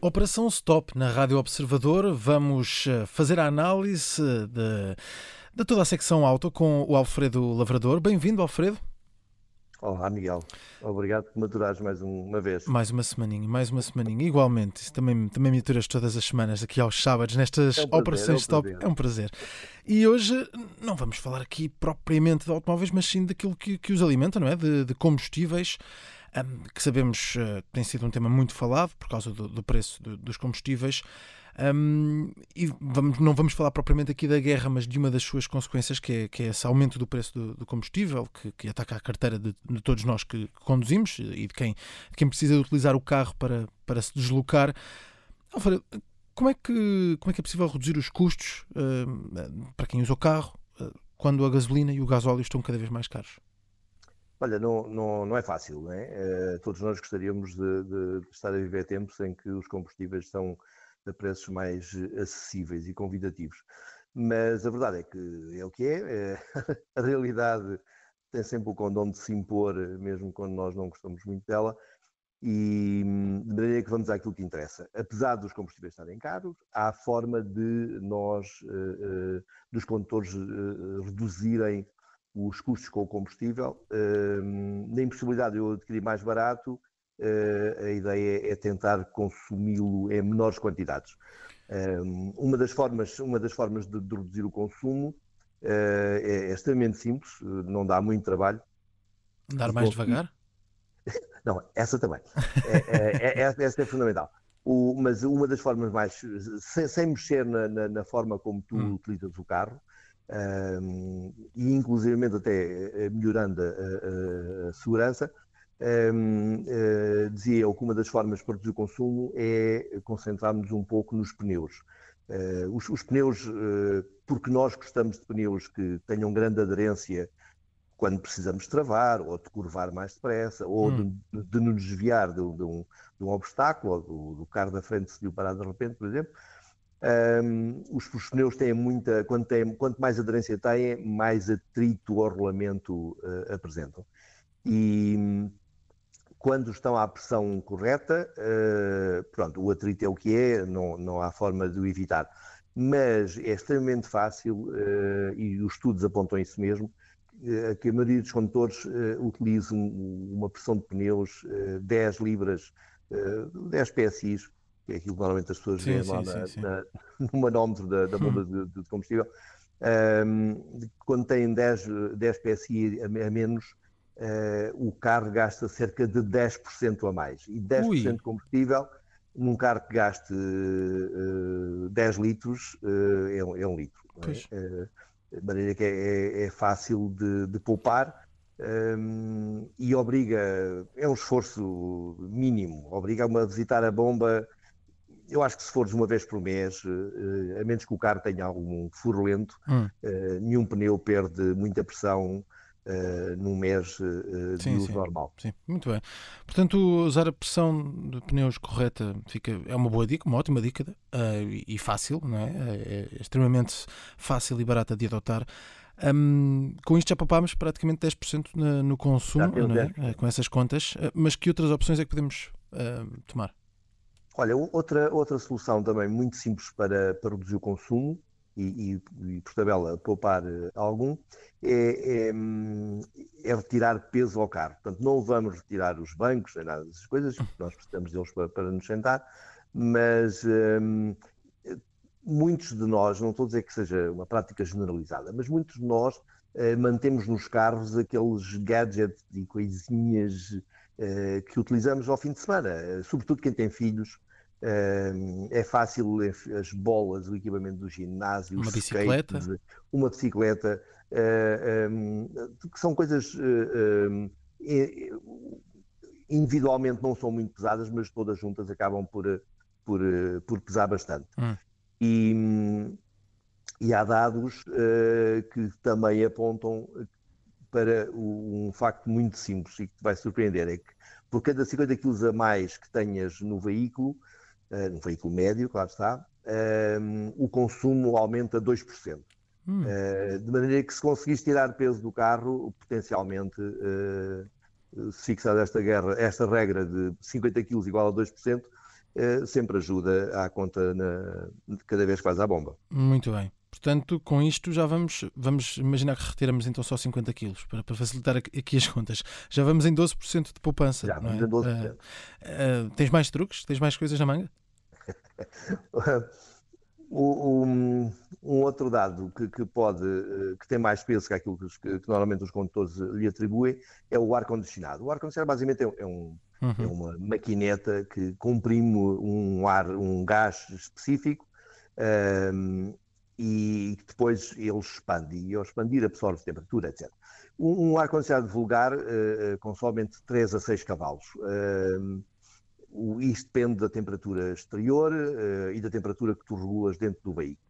Operação Stop na Rádio Observador. Vamos eh, fazer a análise de, de toda a secção auto com o Alfredo Lavrador. Bem-vindo, Alfredo. Olá, Miguel. Obrigado por me aturares mais um- uma vez. Mais uma semaninha, mais uma semaninha. Igualmente, também, também me aturas todas as semanas, aqui aos sábados, nestas É um prazer, operações é um prazer. É um prazer. E hoje não vamos falar aqui propriamente de automóveis, mas sim daquilo que, que os alimenta, não é? De, de combustíveis, hum, que sabemos eh, tem sido um tema muito falado por causa do, do preço do- dos combustíveis. Hum, e vamos, não vamos falar propriamente aqui da guerra, mas de uma das suas consequências, que é, que é esse aumento do preço do, do combustível, que, que ataca a carteira de, de todos nós que, que conduzimos e de quem, de quem precisa de utilizar o carro para, para se deslocar. Alfredo, como é, que, como é que é possível reduzir os custos hum, para quem usa o carro eh, quando a gasolina e o gasóleo estão cada vez mais caros? Olha, não, não, não é fácil, não é? Eh, todos nós gostaríamos de, de- estar a viver tempos em que os combustíveis são a preços mais eh, acessíveis e convidativos. Mas a verdade é que é o que é. eh, a realidade tem sempre o condão de se impor, eh, mesmo quando nós não gostamos muito dela. E hum, de maneira que vamos àquilo que interessa. Apesar dos combustíveis estarem caros, há forma de nós, eh, eh, dos condutores, eh, reduzirem os custos com o combustível. Hum, na impossibilidade de eu adquirir mais barato, eh, a ideia é tentar consumi-lo em menores quantidades. Hum, Uma das formas, uma das formas de, de reduzir o consumo eh, é, é extremamente simples, eh, não dá muito trabalho. Andar mais devagar? Não, essa também. É, é, é- essa é fundamental. O- mas uma das formas mais. sem, sem mexer na, na- na forma como tu Hum. utilizas o carro, hum, e inclusivamente até eh, melhorando a, a- a segurança, hum, eh, dizia eu que uma das formas para reduzir o consumo é concentrarmos um pouco nos pneus. Eh, os, os pneus, eh, porque nós gostamos de pneus que tenham grande aderência quando precisamos travar, ou de curvar mais depressa, ou de, de nos desviar de, um- de um, de um obstáculo, ou do, do carro da frente se lhe parar de repente, por exemplo. Ahm, os, os pneus têm muita, quanto, têm, quanto mais aderência têm, mais atrito ao rolamento eh, apresentam. E hum, quando estão à pressão correta, eh, pronto, o atrito é o que é, não, não há forma de o evitar. Mas é extremamente fácil, eh, e os estudos apontam isso mesmo, que a maioria dos condutores utiliza um- uma pressão de pneus eh, 10 libras, eh, 10 PSI, que é aquilo que normalmente as pessoas Sim, veem sim, lá na- sim. na- no manómetro da, da bomba de, de combustível. Ahm, quando tem 10, 10 PSI a, a menos, eh, o carro gasta cerca de 10% a mais. E 10% Ui. de combustível, num carro que gaste eh, 10 litros, eh, é, um- é um litro. é? De maneira que é, é- é fácil de, de poupar hum, e obriga, é um esforço mínimo, obriga-me a visitar a bomba. Eu acho que se fores uma vez por mês, eh, a menos que o carro tenha algum furo lento, Hum. eh, nenhum pneu perde muita pressão eh, num mês eh, de Sim, uso sim. normal. Sim, muito bem. Portanto, usar a pressão de pneus correta fica, é uma boa dica, uma ótima dica eh, e- fácil, não é? É, é extremamente fácil e barata de adotar. Hum, com isto já poupámos praticamente 10% na- no consumo, não é? 10%. Eh, com essas contas. Eh, mas que outras opções é que podemos eh, tomar? Olha, outra, outra solução também muito simples para, para reduzir o consumo e, e- e, por tabela, poupar eh, algum, é, é, hum, é retirar peso ao carro. Portanto, não vamos retirar os bancos, nem nada dessas coisas, porque nós precisamos deles para, para nos sentar, mas hum, muitos de nós, não estou a dizer que seja uma prática generalizada, mas muitos de nós eh, mantemos nos carros aqueles gadgets e coisinhas eh, que utilizamos ao fim de semana, sobretudo quem tem filhos. É fácil as bolas, o equipamento do ginásio, Uma bicicleta. skates, uma bicicleta, em, que são coisas eh, individualmente não são muito pesadas, mas todas juntas acabam por, por, eh, por pesar bastante. Hum. E, e há dados que também apontam para um facto muito simples e que te vai surpreender, é que por cada 50 kg a mais que tenhas no veículo, eh, no veículo médio, claro está, eh, o consumo aumenta 2%. Hum. Uh, de maneira que se conseguiste tirar peso do carro, potencialmente, uh, se fixar esta, guerra, esta regra de 50 kg igual a 2%, uh, sempre ajuda à conta na, cada vez que faz a bomba. Muito bem. Portanto, com isto já vamos, vamos imaginar que retiramos então só 50 quilos para, para facilitar aqui as contas. Já vamos em 12% de poupança. Já vamos é? em 12%. Uh, uh, tens mais truques? Tens mais coisas na manga? um, um, outro dado que, que, pode, eh, que tem mais peso que aquilo que, que normalmente os condutores lhe atribuem é o ar-condicionado. O ar-condicionado basicamente é, é, um, uhum. é, uma maquineta que comprime um ar, um gás específico um, e depois ele expande e ao expandir absorve temperatura, etc. Um, um ar-condicionado vulgar uh, consome entre 3 a 6 cavalos. Uh, isto depende da temperatura exterior uh, e da temperatura que tu regulas dentro do veículo.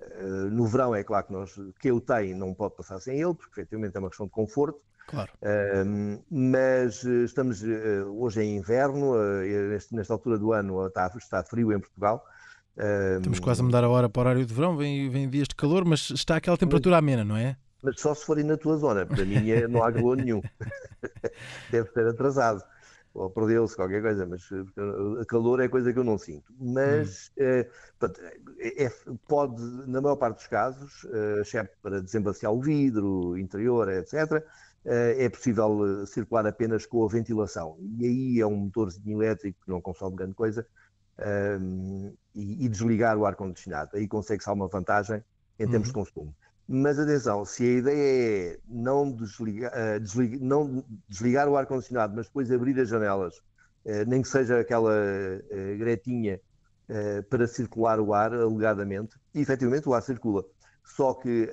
Uh, no verão é claro que nós, que eu tenho não pode passar sem ele, porque efetivamente é uma questão de conforto. Claro. Uh, mas estamos hoje em inverno, neste, nesta altura do ano está, está frio em Portugal. Estamos quase a mudar a hora para o horário de verão, vem, vem dias de calor, mas está aquela temperatura amena, não é? Mas só se forem na tua zona, para mim é, não há calor nenhum. Deve ser atrasado ou perdeu-se qualquer coisa, mas uh, calor é coisa que eu não sinto. Mas hum. portanto, é, é, pode, na maior parte dos casos, uh, exceto para desembaciar o vidro, interior, etc., é possível circular apenas com a ventilação. E aí é um motorzinho elétrico que não consome grande coisa um, e, e, desligar o ar-condicionado. Aí consegue-se alguma vantagem em termos de uhum. consumo. Mas atenção, se a ideia é não desligar, uh, desligar, não desligar o ar-condicionado, mas depois abrir as janelas, uh, nem que seja aquela uh, gretinha para circular o ar, alegadamente, e efetivamente o ar circula. Só que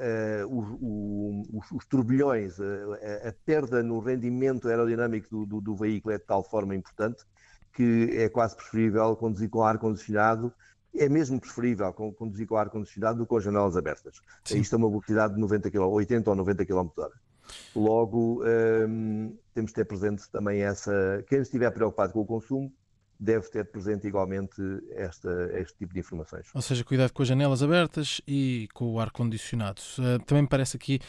o, o, os, os, turbilhões, a, a, perda no rendimento aerodinâmico do, do, do veículo é de tal forma importante que é quase preferível conduzir com ar-condicionado é mesmo preferível conduzir com ar-condicionado do que com as janelas abertas. Sim. Isto é uma velocidade de 90 km, 80 ou 90 km h Logo, hum, temos de ter presente também essa. Quem estiver preocupado com o consumo deve ter presente igualmente esta, este tipo de informações. Ou seja, cuidado com as janelas abertas e com o ar-condicionado. Uh, também me parece aqui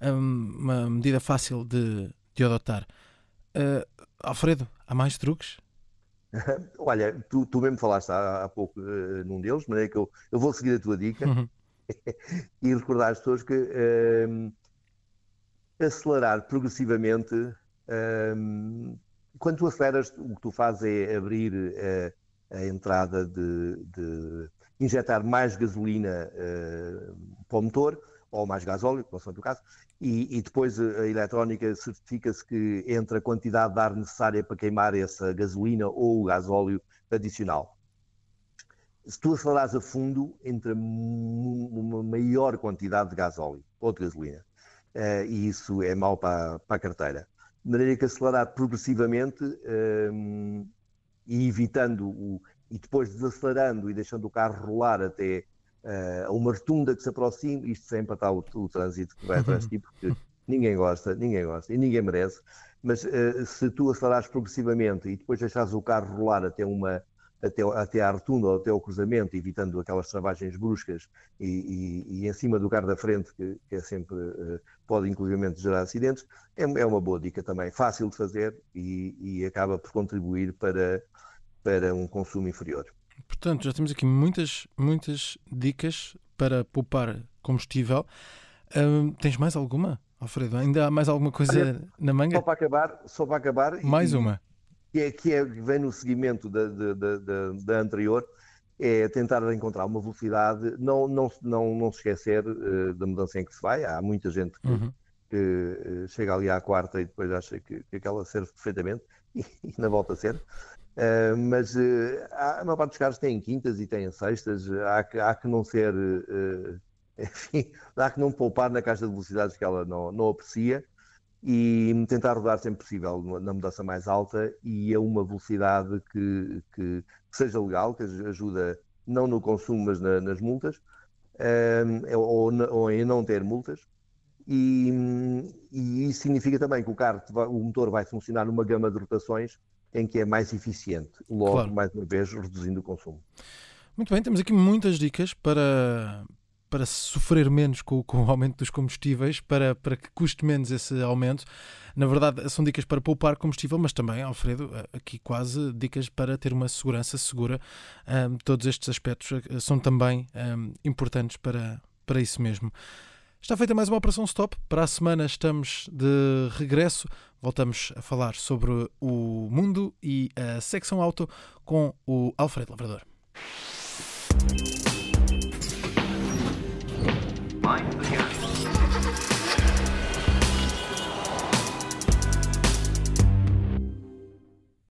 um, uma medida fácil de, de adotar. Uh, Alfredo, há mais truques? Olha, tu, tu mesmo falaste há, há pouco uh, num deles, de maneira que eu, eu vou seguir a tua dica uhum. e recordar às pessoas que uh, acelerar progressivamente, uh, quando tu aceleras, o que tu fazes é abrir a entrada de, de, injetar mais gasolina para o motor ou mais gasóleo, consoante o caso, e, e, depois a eletrónica certifica-se que entre a quantidade de ar necessária para queimar essa gasolina ou o gasóleo adicional. Se tu acelerares a fundo, entra uma maior quantidade de gasóleo ou de gasolina. Uh, e isso é mau para, para, a carteira. De maneira que acelerar progressivamente uh, e evitando o, e depois desacelerando e deixando o carro rolar até uh, uma rotunda que se aproxime, isto sem empatar o, o trânsito que vai atrás de ti, porque ninguém gosta, ninguém gosta e ninguém merece. Mas uh, se tu acelerares progressivamente e depois deixares o carro rolar até uma até, até à rotunda ou até ao cruzamento, evitando aquelas travagens bruscas e, e, e em cima do carro da frente, que, que é sempre, uh, pode inclusivamente gerar acidentes, é, é, uma boa dica também, fácil de fazer e, e acaba por contribuir para, para um consumo inferior. Portanto, já temos aqui muitas, muitas dicas para poupar combustível. Tens mais alguma, Alfredo? Ainda há mais alguma coisa Olha, na manga? Só para acabar, só para acabar. Mais e, uma. Que é, que é, vem no seguimento da, da, da, da, anterior, é tentar encontrar uma velocidade, não, não, não, não se esquecer uh, da mudança em que se vai. Há muita gente que, uhum. que uh, chega ali à quarta e depois acha que, que aquela serve perfeitamente e, e na volta a ser. Uh, mas uh, há, a maior parte dos carros têm quintas e têm sextas, há que, há que não ser, uh, enfim, há que não poupar na caixa de velocidades que ela não, não aprecia e tentar rodar sempre possível na mudança mais alta e a uma velocidade que, que, que seja legal, que ajuda não no consumo, mas na, nas multas, ou, ou, em não ter multas. E, e, isso significa também que o carro, o motor vai funcionar numa gama de rotações em que é mais eficiente, logo, claro. mais uma vez, reduzindo o consumo. Muito bem, temos aqui muitas dicas para, para sofrer menos com, com, o aumento dos combustíveis, para, para que custe menos esse aumento. Na verdade, são dicas para poupar combustível, mas também, Alfredo, aqui quase dicas para ter uma segurança segura. Um, todos estes aspectos eh, são também um, importantes para, para isso mesmo. Está feita mais uma Operação Stop. Para a semana estamos de regresso. Voltamos a falar sobre o mundo e a secção auto com o Alfredo Lavrador.